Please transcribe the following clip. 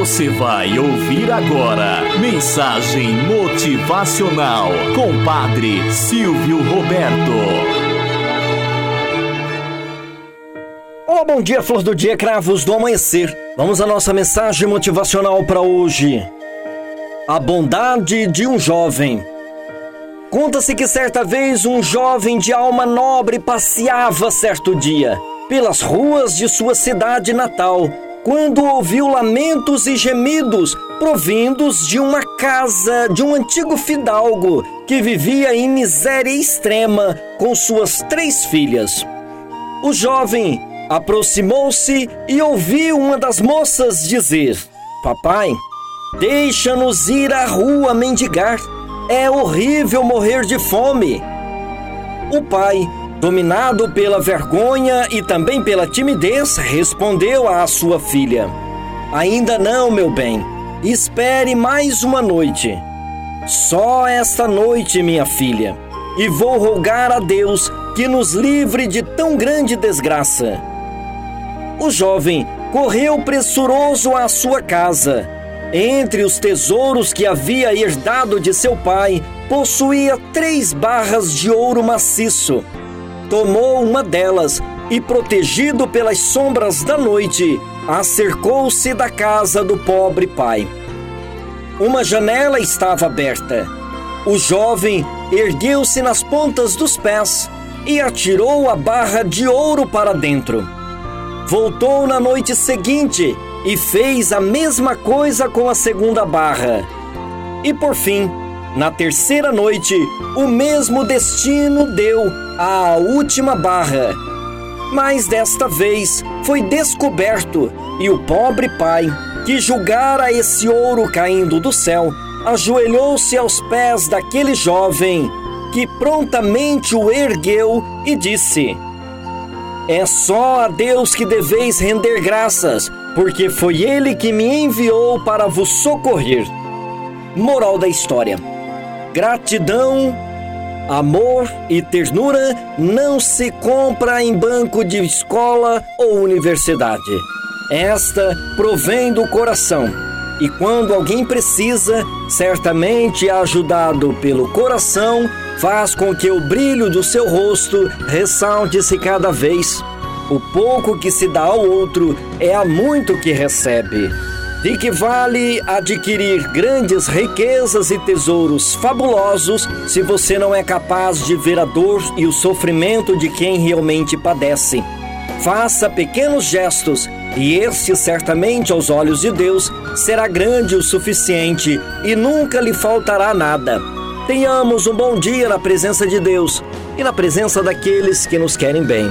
Você vai ouvir agora Mensagem Motivacional com Padre Silvio Roberto. Olá, bom dia, flor do dia, cravos do amanhecer. Vamos à nossa mensagem motivacional para hoje. A bondade de um jovem. Conta-se que certa vez um jovem de alma nobre passeava certo dia pelas ruas de sua cidade natal quando ouviu lamentos e gemidos provindos de uma casa de um antigo fidalgo que vivia em miséria extrema com suas três filhas. O jovem aproximou-se e ouviu uma das moças dizer: Papai, deixa-nos ir à rua mendigar. É horrível morrer de fome. O pai dominado pela vergonha e também pela timidez, respondeu à sua filha: Ainda não, meu bem. Espere mais uma noite. Só esta noite, minha filha, e vou rogar a Deus que nos livre de tão grande desgraça. O jovem correu pressuroso à sua casa. Entre os tesouros que havia herdado de seu pai, possuía três barras de ouro maciço tomou uma delas e, protegido pelas sombras da noite, acercou-se da casa do pobre pai. Uma janela estava aberta. O jovem ergueu-se nas pontas dos pés e atirou a barra de ouro para dentro. Voltou na noite seguinte e fez a mesma coisa com a segunda barra. E por fim, na terceira noite, o mesmo destino deu à última barra. Mas desta vez foi descoberto e o pobre pai, que julgara esse ouro caindo do céu, ajoelhou-se aos pés daquele jovem, que prontamente o ergueu e disse: É só a Deus que deveis render graças, porque foi Ele que me enviou para vos socorrer. Moral da história. Gratidão, amor e ternura não se compra em banco de escola ou universidade. Esta provém do coração. E quando alguém precisa, certamente ajudado pelo coração, faz com que o brilho do seu rosto ressalte-se cada vez. O pouco que se dá ao outro é a muito que recebe. De que vale adquirir grandes riquezas e tesouros fabulosos se você não é capaz de ver a dor e o sofrimento de quem realmente padece? Faça pequenos gestos e este, certamente, aos olhos de Deus, será grande o suficiente e nunca lhe faltará nada. Tenhamos um bom dia na presença de Deus e na presença daqueles que nos querem bem.